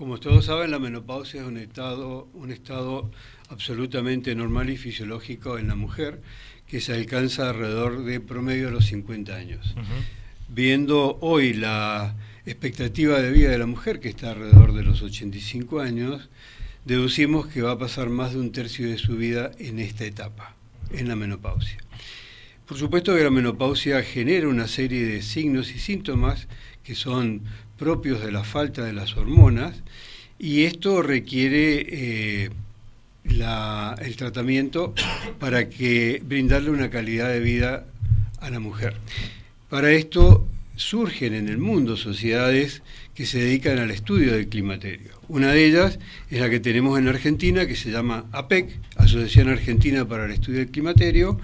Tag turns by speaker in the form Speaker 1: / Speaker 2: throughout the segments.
Speaker 1: Como todos saben, la menopausia es un estado, un estado absolutamente normal y fisiológico en la mujer que se alcanza alrededor de promedio de los 50 años. Viendo hoy la expectativa de vida de la mujer, que está alrededor de los 85 años, deducimos que va a pasar más de un tercio de su vida en esta etapa, en la menopausia. Por supuesto que la menopausia genera una serie de signos y síntomas que son propios de la falta de las hormonas y esto requiere eh, el tratamiento para que brindarle una calidad de vida a la mujer. Para esto surgen en el mundo sociedades que se dedican al estudio del climaterio. Una de ellas es la que tenemos en Argentina, que se llama APEC, Asociación Argentina para el Estudio del Climaterio,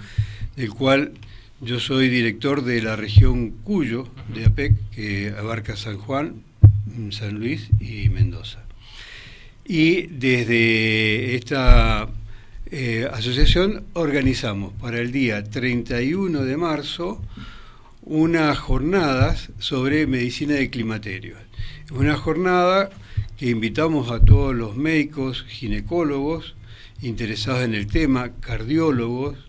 Speaker 1: del cual yo soy director de la región Cuyo de APEC, que abarca San Juan, San Luis y Mendoza. Y desde esta eh, asociación organizamos para el día 31 de marzo unas jornadas sobre medicina de climaterio. Una jornada que invitamos a todos los médicos, ginecólogos, interesados en el tema, cardiólogos,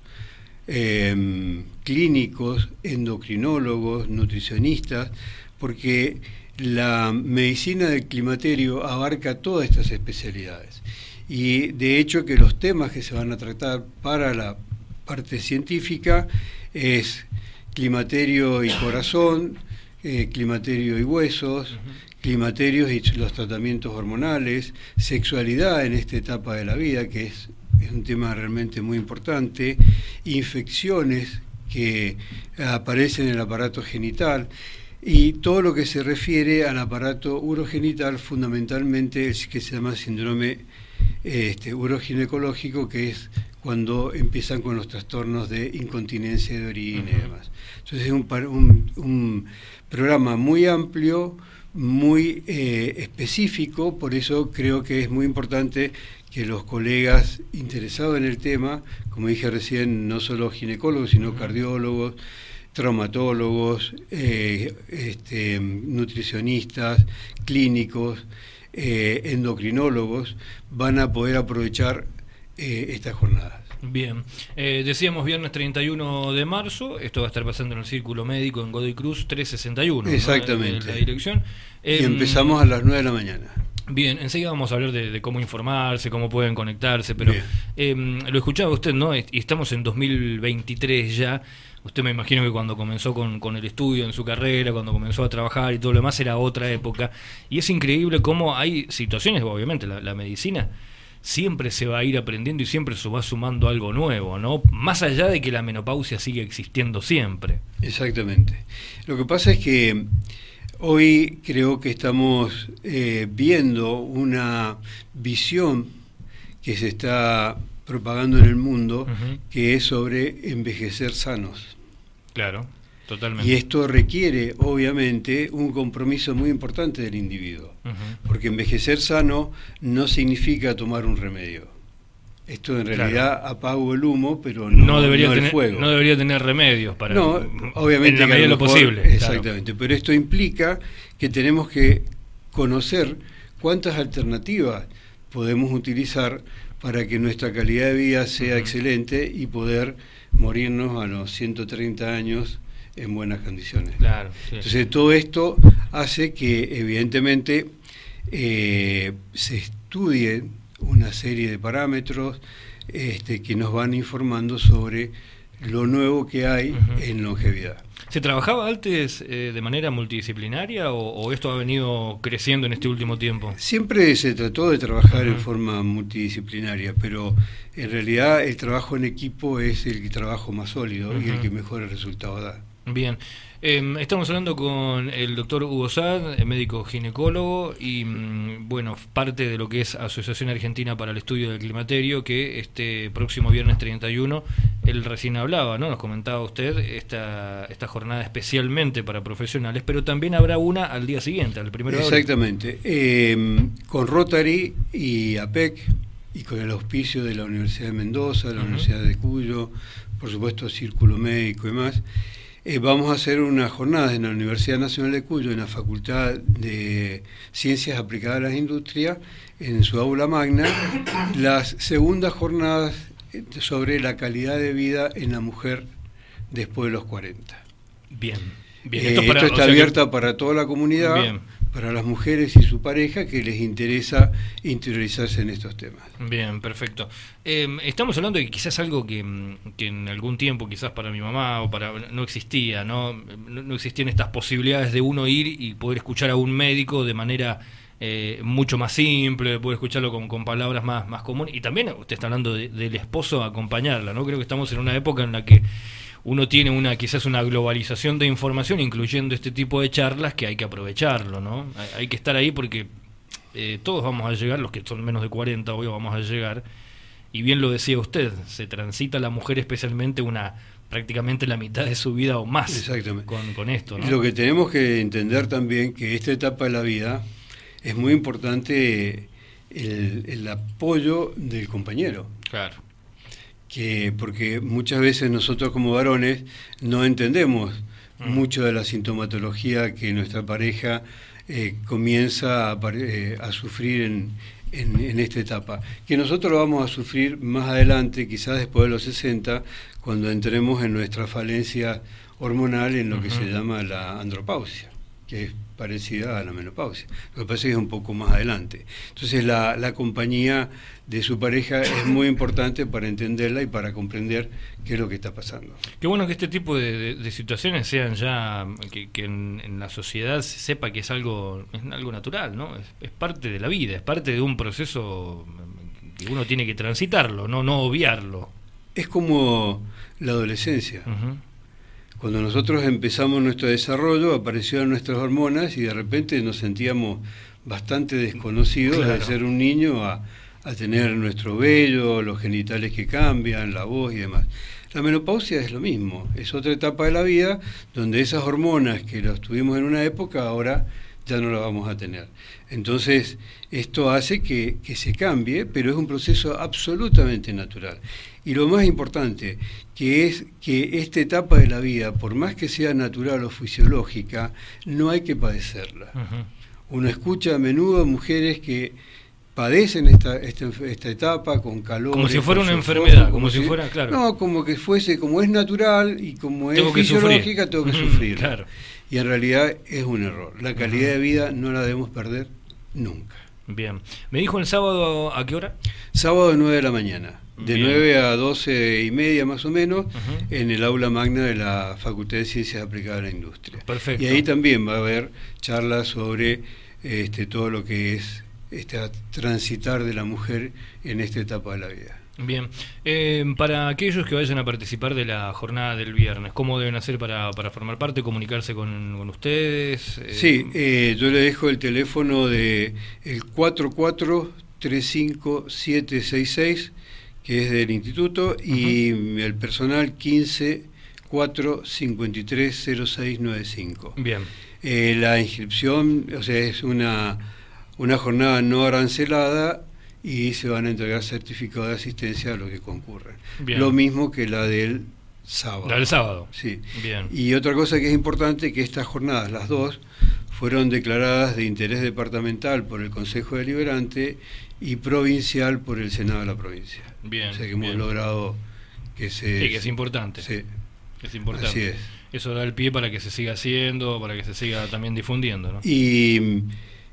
Speaker 1: Em, clínicos, endocrinólogos, nutricionistas, porque la medicina del climaterio abarca todas estas especialidades. Y de hecho que los temas que se van a tratar para la parte científica es climaterio y corazón, eh, climaterio y huesos, climaterios y los tratamientos hormonales, sexualidad en esta etapa de la vida, que es es un tema realmente muy importante, infecciones que aparecen en el aparato genital y todo lo que se refiere al aparato urogenital, fundamentalmente el que se llama síndrome este, uroginecológico, que es cuando empiezan con los trastornos de incontinencia de orina y demás. Entonces es un, un, programa muy amplio, muy eh, específico, por eso creo que es muy importante que los colegas interesados en el tema, como dije recién, no solo ginecólogos, sino cardiólogos, traumatólogos, eh, este, nutricionistas, clínicos, eh, endocrinólogos, van a poder aprovechar eh, estas jornadas.
Speaker 2: Bien, decíamos viernes 31 de marzo, esto va a estar pasando en el Círculo Médico en Godoy Cruz 361.
Speaker 1: Exactamente.
Speaker 2: la dirección.
Speaker 1: y empezamos a las 9 de la mañana.
Speaker 2: Bien, enseguida vamos a hablar de, cómo informarse, cómo pueden conectarse, pero em, lo escuchaba usted, ¿no? Y estamos en 2023 ya. Usted me imagino que cuando comenzó con, con, el estudio en su carrera, cuando comenzó a trabajar y todo lo demás, era otra época. Y es increíble cómo hay situaciones, obviamente, la, medicina siempre se va a ir aprendiendo y siempre se va sumando algo nuevo, ¿no? Más allá de que la menopausia sigue existiendo siempre.
Speaker 1: Exactamente. Lo que pasa es que Hoy creo que estamos eh, viendo una visión que se está propagando en el mundo, que es sobre envejecer sanos.
Speaker 2: Claro, totalmente.
Speaker 1: Y esto requiere, obviamente, un compromiso muy importante del individuo, porque envejecer sano no significa tomar un remedio. Esto en realidad apago el humo, pero no,
Speaker 2: debería
Speaker 1: tener,
Speaker 2: el
Speaker 1: fuego.
Speaker 2: No debería tener remedios para.
Speaker 1: No, obviamente.
Speaker 2: En la medida de lo posible.
Speaker 1: Exactamente. Pero esto implica que tenemos que conocer cuántas alternativas podemos utilizar para que nuestra calidad de vida sea excelente y poder morirnos a los 130 años en buenas condiciones.
Speaker 2: Claro,
Speaker 1: Entonces, todo esto hace que, evidentemente, eh, se estudie una serie de parámetros este, que nos van informando sobre lo nuevo que hay en longevidad.
Speaker 2: ¿Se trabajaba antes eh, de manera multidisciplinaria o, esto ha venido creciendo en este último tiempo?
Speaker 1: Siempre se trató de trabajar en forma multidisciplinaria, pero en realidad el trabajo en equipo es el trabajo más sólido y el que mejor resultado da.
Speaker 2: Bien. Em, estamos hablando con el doctor Hugo Sad, médico ginecólogo y, mm, bueno, parte de lo que es Asociación Argentina para el Estudio del Climaterio, que este próximo viernes 31, él recién hablaba, ¿no? Nos comentaba usted esta, esta jornada especialmente para profesionales, pero también habrá una al día siguiente, al primero
Speaker 1: Exactamente. Em, con Rotary y APEC y con el auspicio de la Universidad de Mendoza, la Universidad de Cuyo, por supuesto Círculo Médico y más eh, vamos a hacer unas jornadas en la Universidad Nacional de Cuyo, en la Facultad de Ciencias Aplicadas a las Industrias, en su aula magna, las segundas jornadas sobre la calidad de vida en la mujer después de los 40.
Speaker 2: Bien.
Speaker 1: Bien, esto, está abierto para toda la comunidad, para las mujeres y su pareja que les interesa interiorizarse en estos temas.
Speaker 2: Bien, perfecto. Em, estamos hablando de quizás algo que, en algún tiempo, quizás para mi mamá o para no existía, ¿no? No, existían estas posibilidades de uno ir y poder escuchar a un médico de manera eh, mucho más simple, poder escucharlo con, con, palabras más, más comunes. Y también usted está hablando del esposo acompañarla, ¿no? Creo que estamos en una época en la que uno tiene una quizás una globalización de información, incluyendo este tipo de charlas, que hay que aprovecharlo, ¿no? Hay, que estar ahí porque eh, todos vamos a llegar, los que son menos de 40 hoy vamos a llegar, y bien lo decía usted, se transita la mujer especialmente una prácticamente la mitad de su vida o más Con, con esto.
Speaker 1: ¿no? Lo que tenemos que entender también que esta etapa de la vida es muy importante el, el apoyo del compañero.
Speaker 2: Claro
Speaker 1: que porque muchas veces nosotros como varones no entendemos mm. mucho de la sintomatología que nuestra pareja eh, comienza a, eh, a sufrir en, en, esta etapa, que nosotros lo vamos a sufrir más adelante, quizás después de los 60, cuando entremos en nuestra falencia hormonal en lo que se llama la andropausia, que es parecida a la menopausia. Lo que pasa es que es un poco más adelante. Entonces la, la compañía de su pareja es muy importante para entenderla y para comprender qué es lo que está pasando.
Speaker 2: Qué bueno que este tipo de, situaciones sean ya, que, en, la sociedad se sepa que es algo, es algo natural, ¿no? Es, parte de la vida, es parte de un proceso que uno tiene que transitarlo, no, no obviarlo.
Speaker 1: Es como la adolescencia. Cuando nosotros empezamos nuestro desarrollo, aparecieron nuestras hormonas y de repente nos sentíamos bastante desconocidos de ser un niño a, tener nuestro vello, los genitales que cambian, la voz y demás. La menopausia es lo mismo, es otra etapa de la vida donde esas hormonas que las tuvimos en una época ahora ya no las vamos a tener. Entonces, esto hace que, que se cambie, pero es un proceso absolutamente natural. Y lo más importante, que es que esta etapa de la vida, por más que sea natural o fisiológica, no hay que padecerla. Uno escucha a menudo mujeres que padecen esta, esta, etapa con calor.
Speaker 2: Como si fuera una enfermedad, como, si, fuera, claro.
Speaker 1: No, como que fuese, como es natural y como es fisiológica, tengo que sufrir.
Speaker 2: claro.
Speaker 1: Y en realidad es un error. La calidad de vida no la debemos perder nunca.
Speaker 2: Bien. ¿Me dijo el sábado a qué hora?
Speaker 1: Sábado a 9 de la mañana de 9 a 12 y media más o menos, en el aula magna de la Facultad de Ciencias Aplicadas a la Industria.
Speaker 2: Perfecto.
Speaker 1: Y ahí también va a haber charlas sobre este, todo lo que es este, transitar de la mujer en esta etapa de la vida.
Speaker 2: Bien, eh, para aquellos que vayan a participar de la jornada del viernes, ¿cómo deben hacer para, para formar parte, comunicarse con, ustedes?
Speaker 1: Eh, sí, eh, yo le dejo el teléfono de el 4435766 que es del instituto, y el personal 15 4 53 0695.
Speaker 2: Bien.
Speaker 1: La inscripción, o sea, es una, una jornada no arancelada y se van a entregar certificados de asistencia a los que concurren. Lo mismo que la del sábado.
Speaker 2: La del sábado.
Speaker 1: Sí.
Speaker 2: Bien.
Speaker 1: Y otra cosa que es importante, que estas jornadas, las dos, fueron declaradas de interés departamental por el Consejo Deliberante y provincial por el Senado de la provincia.
Speaker 2: Bien.
Speaker 1: O sea que hemos logrado que se...
Speaker 2: Sí, que es importante.
Speaker 1: Sí.
Speaker 2: Es importante.
Speaker 1: Así es.
Speaker 2: Eso da el pie para que se siga haciendo, para que se siga también difundiendo. ¿no?
Speaker 1: Y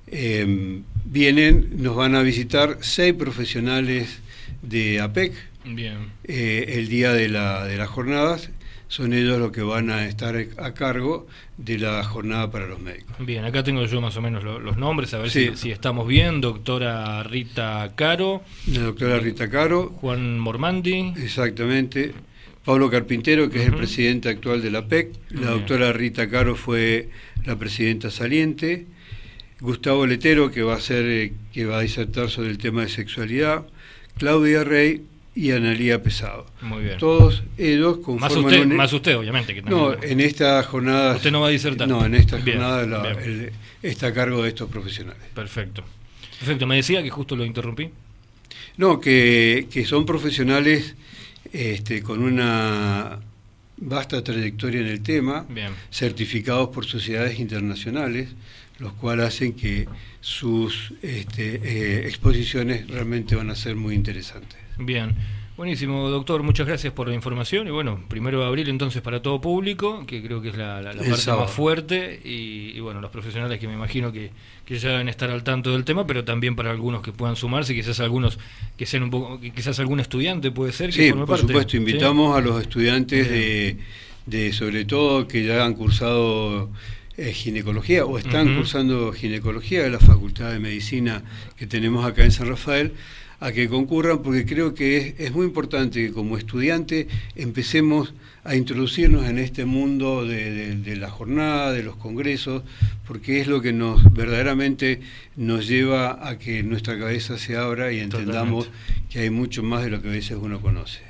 Speaker 1: em, vienen, nos van a visitar seis profesionales de APEC
Speaker 2: Bien.
Speaker 1: Eh, el día de, la, de las jornadas son ellos los que van a estar a cargo de la jornada para los médicos.
Speaker 2: Bien, acá tengo yo más o menos los nombres, a ver si, estamos bien. Doctora Rita Caro.
Speaker 1: La doctora Rita Caro.
Speaker 2: Juan Mormandi.
Speaker 1: Exactamente. Pablo Carpintero, que es el presidente actual de la PEC. La doctora Rita Caro fue la presidenta saliente. Gustavo Letero, que va a ser, eh, que va a disertar sobre el tema de sexualidad. Claudia Rey, y Analía Pesado.
Speaker 2: Muy bien.
Speaker 1: Todos ellos
Speaker 2: conforman... Más usted, más usted obviamente. Que
Speaker 1: no, en esta jornada...
Speaker 2: Usted no va a disertar.
Speaker 1: No, en esta jornada está a cargo de estos profesionales.
Speaker 2: Perfecto. Perfecto. Me decía que justo lo interrumpí.
Speaker 1: No, que, que son profesionales este, con una vasta trayectoria en el tema, certificados por sociedades internacionales, los cuales hacen que sus este, eh, exposiciones realmente van a ser muy interesantes.
Speaker 2: Bien. Buenísimo, doctor. Muchas gracias por la información. Y bueno, primero de abril entonces para todo público, que creo que es la, parte más fuerte. Y, bueno, los profesionales que me imagino que, ya deben estar al tanto del tema, pero también para algunos que puedan sumarse, quizás algunos que sean un poco, quizás algún estudiante puede ser.
Speaker 1: Que sí, por supuesto. Invitamos a los estudiantes de, sobre todo, que ya han cursado eh, ginecología o están cursando ginecología de la Facultad de Medicina que tenemos acá en San Rafael a que concurran porque creo que es, muy importante que como estudiante empecemos a introducirnos en este mundo de, la jornada, de los congresos, porque es lo que nos verdaderamente nos lleva a que nuestra cabeza se abra y entendamos que hay mucho más de lo que a veces uno conoce.